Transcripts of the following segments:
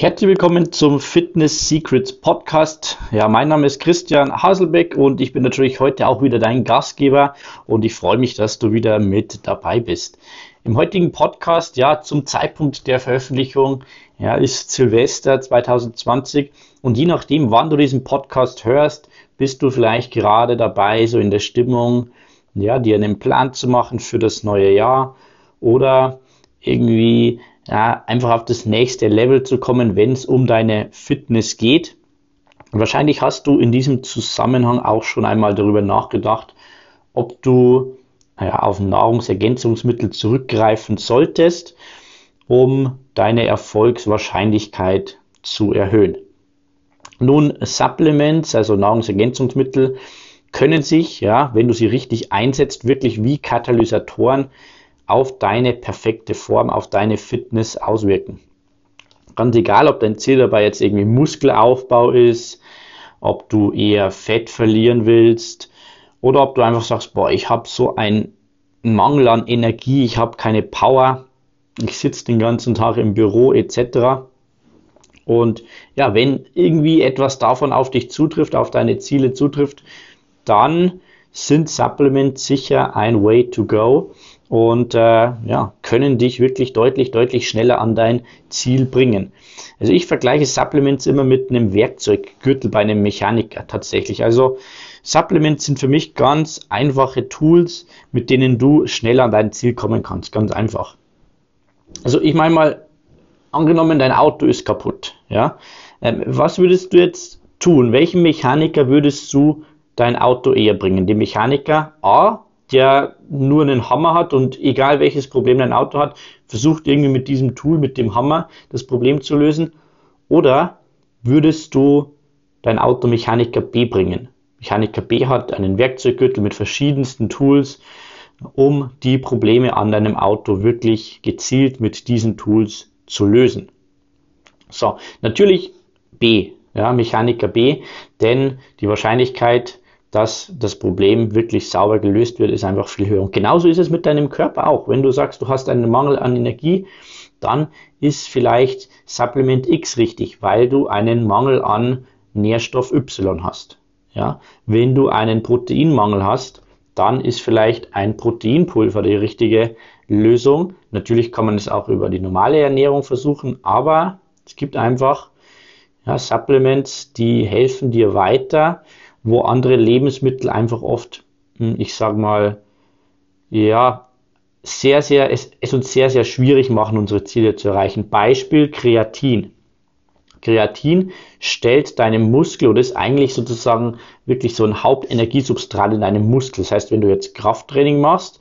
Herzlich willkommen zum Fitness Secrets Podcast. Ja, mein Name ist Christian Haselbeck und ich bin natürlich heute auch wieder dein Gastgeber und ich freue mich, dass du wieder mit dabei bist. Im heutigen Podcast, ja, zum Zeitpunkt der Veröffentlichung, ja, ist Silvester 2020 und je nachdem, wann du diesen Podcast hörst, bist du vielleicht gerade dabei, so in der Stimmung, ja, dir einen Plan zu machen für das neue Jahr oder irgendwie ja, einfach auf das nächste Level zu kommen, wenn es um deine Fitness geht. Wahrscheinlich hast du in diesem Zusammenhang auch schon einmal darüber nachgedacht, ob du ja, auf Nahrungsergänzungsmittel zurückgreifen solltest, um deine Erfolgswahrscheinlichkeit zu erhöhen. Nun, Supplements, also Nahrungsergänzungsmittel, können sich, ja, wenn du sie richtig einsetzt, wirklich wie Katalysatoren auf deine perfekte Form, auf deine Fitness auswirken. Ganz egal, ob dein Ziel dabei jetzt irgendwie Muskelaufbau ist, ob du eher Fett verlieren willst oder ob du einfach sagst, boah, ich habe so einen Mangel an Energie, ich habe keine Power, ich sitze den ganzen Tag im Büro etc. Und ja, wenn irgendwie etwas davon auf dich zutrifft, auf deine Ziele zutrifft, dann sind Supplements sicher ein Way to go und äh, ja, können dich wirklich deutlich, deutlich schneller an dein Ziel bringen. Also ich vergleiche Supplements immer mit einem Werkzeuggürtel bei einem Mechaniker tatsächlich. Also Supplements sind für mich ganz einfache Tools, mit denen du schneller an dein Ziel kommen kannst. Ganz einfach. Also ich meine mal, angenommen dein Auto ist kaputt, ja, ähm, was würdest du jetzt tun? Welchen Mechaniker würdest du dein Auto eher bringen? Den Mechaniker A, der nur einen Hammer hat und egal welches Problem dein Auto hat, versucht irgendwie mit diesem Tool, mit dem Hammer, das Problem zu lösen? Oder würdest du dein Auto Mechaniker B bringen? Mechaniker B hat einen Werkzeuggürtel mit verschiedensten Tools, um die Probleme an deinem Auto wirklich gezielt mit diesen Tools zu lösen. So, natürlich B, ja, Mechaniker B, denn die Wahrscheinlichkeit, dass das Problem wirklich sauber gelöst wird, ist einfach viel höher. Und genauso ist es mit deinem Körper auch. Wenn du sagst, du hast einen Mangel an Energie, dann ist vielleicht Supplement X richtig, weil du einen Mangel an Nährstoff Y hast. Ja, wenn du einen Proteinmangel hast, dann ist vielleicht ein Proteinpulver die richtige Lösung. Natürlich kann man es auch über die normale Ernährung versuchen, aber es gibt einfach ja, Supplements, die helfen dir weiter wo andere Lebensmittel einfach oft, hm, ich sag mal, ja, sehr, sehr, es, es uns sehr, sehr schwierig machen, unsere Ziele zu erreichen. Beispiel Kreatin. Kreatin stellt deinem Muskel oder ist eigentlich sozusagen wirklich so ein Hauptenergiesubstrat in deinem Muskel. Das heißt, wenn du jetzt Krafttraining machst,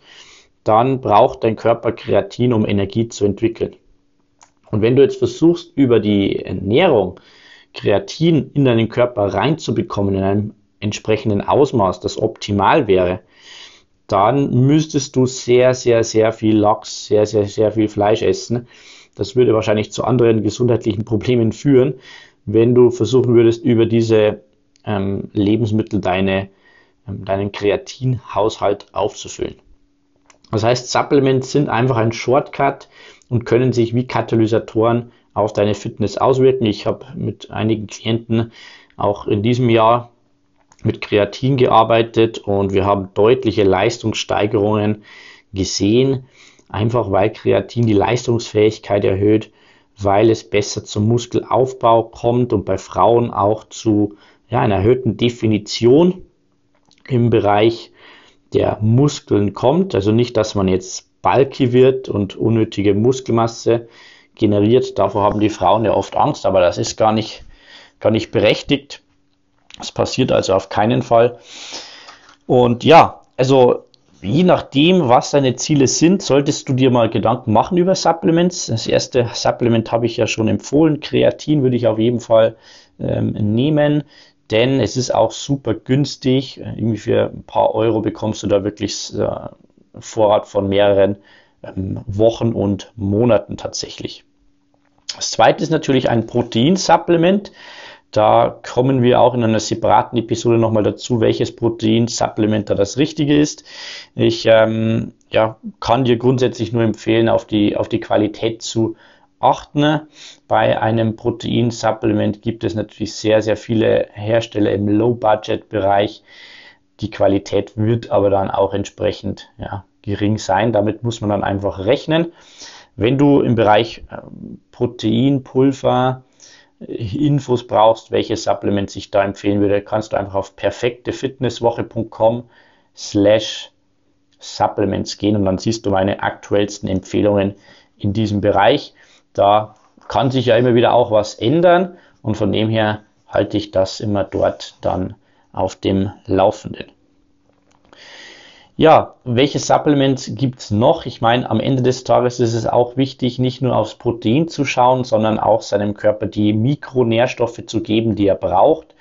dann braucht dein Körper Kreatin, um Energie zu entwickeln. Und wenn du jetzt versuchst, über die Ernährung Kreatin in deinen Körper reinzubekommen, in einem entsprechenden Ausmaß, das optimal wäre, dann müsstest du sehr, sehr, sehr viel Lachs, sehr, sehr, sehr viel Fleisch essen. Das würde wahrscheinlich zu anderen gesundheitlichen Problemen führen, wenn du versuchen würdest, über diese ähm, Lebensmittel deine, ähm, deinen Kreatinhaushalt aufzufüllen. Das heißt, Supplements sind einfach ein Shortcut und können sich wie Katalysatoren auf deine Fitness auswirken. Ich habe mit einigen Klienten auch in diesem Jahr mit Kreatin gearbeitet und wir haben deutliche Leistungssteigerungen gesehen, einfach weil Kreatin die Leistungsfähigkeit erhöht, weil es besser zum Muskelaufbau kommt und bei Frauen auch zu ja, einer erhöhten Definition im Bereich der Muskeln kommt. Also nicht, dass man jetzt bulky wird und unnötige Muskelmasse generiert. Davor haben die Frauen ja oft Angst, aber das ist gar nicht, gar nicht berechtigt. Das passiert also auf keinen Fall. Und ja, also je nachdem, was deine Ziele sind, solltest du dir mal Gedanken machen über Supplements. Das erste Supplement habe ich ja schon empfohlen. Kreatin würde ich auf jeden Fall ähm, nehmen, denn es ist auch super günstig. Irgendwie für ein paar Euro bekommst du da wirklich äh, Vorrat von mehreren ähm, Wochen und Monaten tatsächlich. Das zweite ist natürlich ein Proteinsupplement. Da kommen wir auch in einer separaten Episode nochmal dazu, welches Protein-Supplement da das Richtige ist. Ich ähm, ja, kann dir grundsätzlich nur empfehlen, auf die, auf die Qualität zu achten. Bei einem Proteinsupplement gibt es natürlich sehr, sehr viele Hersteller im Low-Budget-Bereich. Die Qualität wird aber dann auch entsprechend ja, gering sein. Damit muss man dann einfach rechnen. Wenn du im Bereich ähm, Proteinpulver Infos brauchst, welche Supplements ich da empfehlen würde, kannst du einfach auf perfektefitnesswoche.com slash Supplements gehen und dann siehst du meine aktuellsten Empfehlungen in diesem Bereich. Da kann sich ja immer wieder auch was ändern und von dem her halte ich das immer dort dann auf dem Laufenden. Ja, welche Supplements gibt's noch? Ich meine, am Ende des Tages ist es auch wichtig, nicht nur aufs Protein zu schauen, sondern auch seinem Körper die Mikronährstoffe zu geben, die er braucht.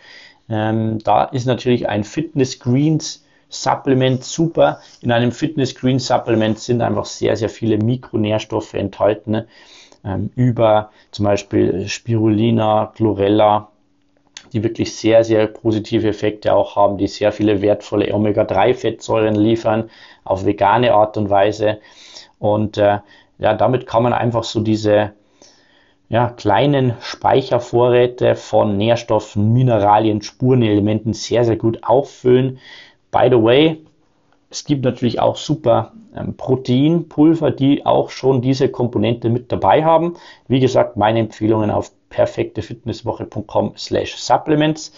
Ähm, da ist natürlich ein Fitness Greens Supplement super. In einem Fitness Green Supplement sind einfach sehr, sehr viele Mikronährstoffe enthalten. Ähm, über zum Beispiel Spirulina, Chlorella, die wirklich sehr, sehr positive Effekte auch haben, die sehr viele wertvolle Omega-3-Fettsäuren liefern, auf vegane Art und Weise. Und äh, ja, damit kann man einfach so diese ja, kleinen Speichervorräte von Nährstoffen, Mineralien, Spurenelementen sehr, sehr gut auffüllen. By the way, es gibt natürlich auch super ähm, Proteinpulver, die auch schon diese Komponente mit dabei haben. Wie gesagt, meine Empfehlungen auf perfektefitnesswoche.com slash supplements.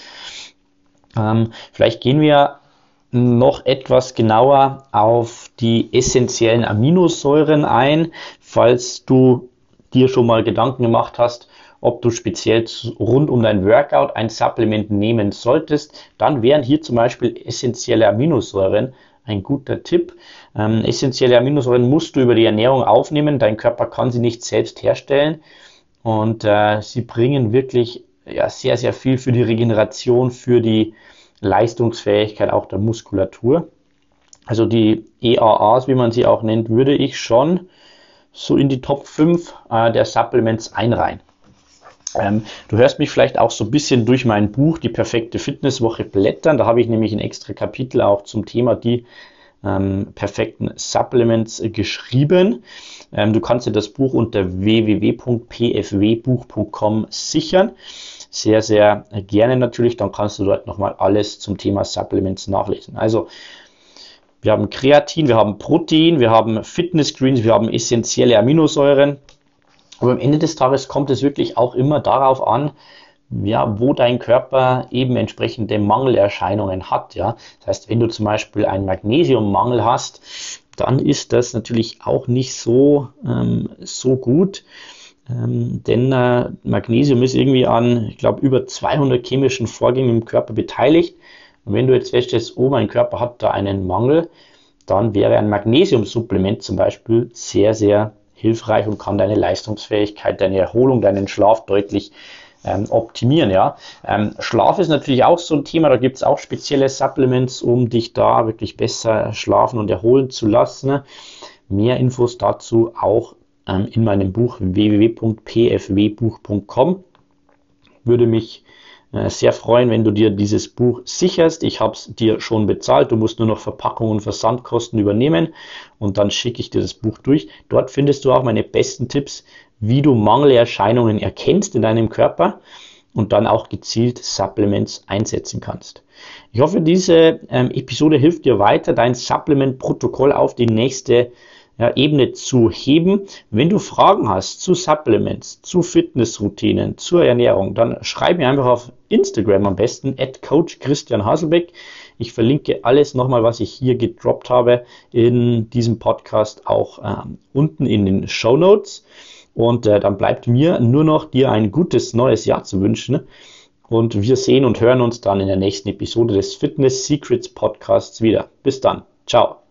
Ähm, vielleicht gehen wir noch etwas genauer auf die essentiellen Aminosäuren ein, falls du dir schon mal Gedanken gemacht hast, ob du speziell rund um dein Workout ein Supplement nehmen solltest, dann wären hier zum Beispiel essentielle Aminosäuren ein guter Tipp. Ähm, essentielle Aminosäuren musst du über die Ernährung aufnehmen. Dein Körper kann sie nicht selbst herstellen. Und äh, sie bringen wirklich ja, sehr, sehr viel für die Regeneration, für die Leistungsfähigkeit auch der Muskulatur. Also die EAAs, wie man sie auch nennt, würde ich schon so in die Top 5 äh, der Supplements einreihen. Ähm, du hörst mich vielleicht auch so ein bisschen durch mein Buch Die perfekte Fitnesswoche blättern. Da habe ich nämlich ein extra Kapitel auch zum Thema die ähm, perfekten Supplements äh, geschrieben. Ähm, du kannst dir das Buch unter www.pfwbuch.com sichern. Sehr, sehr gerne natürlich. Dann kannst du dort nochmal alles zum Thema Supplements nachlesen. Also, wir haben Kreatin, wir haben Protein, wir haben Fitness Greens, wir haben essentielle Aminosäuren. Aber am Ende des Tages kommt es wirklich auch immer darauf an, ja, wo dein Körper eben entsprechende Mangelerscheinungen hat. Ja. Das heißt, wenn du zum Beispiel einen Magnesiummangel hast, dann ist das natürlich auch nicht so, ähm, so gut. Ähm, denn äh, Magnesium ist irgendwie an, ich glaube, über 200 chemischen Vorgängen im Körper beteiligt. Und wenn du jetzt feststellst, oh, mein Körper hat da einen Mangel, dann wäre ein Magnesiumsupplement zum Beispiel sehr, sehr hilfreich und kann deine Leistungsfähigkeit, deine Erholung, deinen Schlaf deutlich ähm, optimieren. Ja. Ähm, Schlaf ist natürlich auch so ein Thema, da gibt es auch spezielle Supplements, um dich da wirklich besser schlafen und erholen zu lassen. Mehr Infos dazu auch ähm, in meinem Buch www.pfwbuch.com. Würde mich sehr freuen, wenn du dir dieses Buch sicherst. Ich habe es dir schon bezahlt. Du musst nur noch Verpackung und Versandkosten übernehmen und dann schicke ich dir das Buch durch. Dort findest du auch meine besten Tipps, wie du Mangelerscheinungen erkennst in deinem Körper und dann auch gezielt Supplements einsetzen kannst. Ich hoffe, diese ähm, Episode hilft dir weiter, dein Supplement-Protokoll auf die nächste ja, Ebene zu heben. Wenn du Fragen hast zu Supplements, zu Fitnessroutinen, zur Ernährung, dann schreib mir einfach auf Instagram am besten, at Coach Christian Haselbeck. Ich verlinke alles nochmal, was ich hier gedroppt habe in diesem Podcast auch ähm, unten in den Show Notes. Und äh, dann bleibt mir nur noch dir ein gutes neues Jahr zu wünschen. Und wir sehen und hören uns dann in der nächsten Episode des Fitness Secrets Podcasts wieder. Bis dann. Ciao.